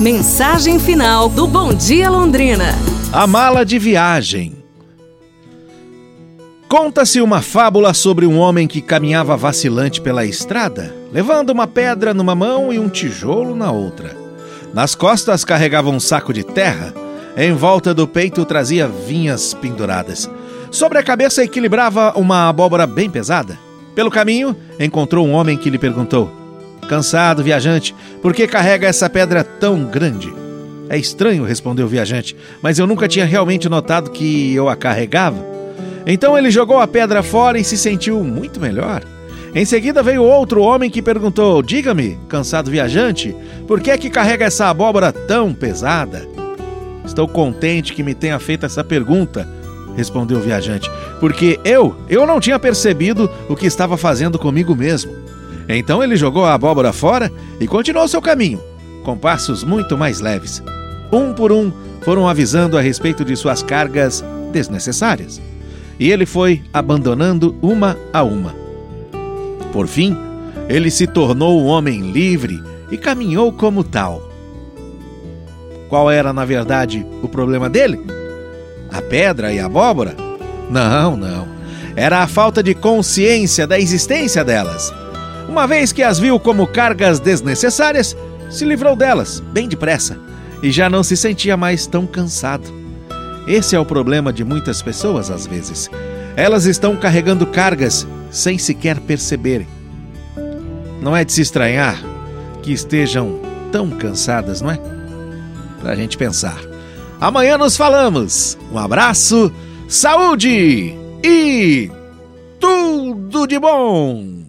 Mensagem final do Bom Dia Londrina. A mala de viagem. Conta-se uma fábula sobre um homem que caminhava vacilante pela estrada, levando uma pedra numa mão e um tijolo na outra. Nas costas carregava um saco de terra, em volta do peito trazia vinhas penduradas. Sobre a cabeça equilibrava uma abóbora bem pesada. Pelo caminho, encontrou um homem que lhe perguntou: Cansado, viajante, por que carrega essa pedra tão grande? É estranho, respondeu o viajante, mas eu nunca tinha realmente notado que eu a carregava. Então ele jogou a pedra fora e se sentiu muito melhor. Em seguida veio outro homem que perguntou: Diga-me, cansado viajante, por que é que carrega essa abóbora tão pesada? Estou contente que me tenha feito essa pergunta, respondeu o viajante, porque eu, eu não tinha percebido o que estava fazendo comigo mesmo. Então ele jogou a abóbora fora e continuou seu caminho, com passos muito mais leves. Um por um foram avisando a respeito de suas cargas desnecessárias e ele foi abandonando uma a uma. Por fim, ele se tornou um homem livre e caminhou como tal. Qual era, na verdade, o problema dele? A pedra e a abóbora? Não, não. Era a falta de consciência da existência delas. Uma vez que as viu como cargas desnecessárias, se livrou delas, bem depressa, e já não se sentia mais tão cansado. Esse é o problema de muitas pessoas às vezes. Elas estão carregando cargas sem sequer perceberem. Não é de se estranhar que estejam tão cansadas, não é? Pra gente pensar. Amanhã nos falamos. Um abraço, saúde e tudo de bom!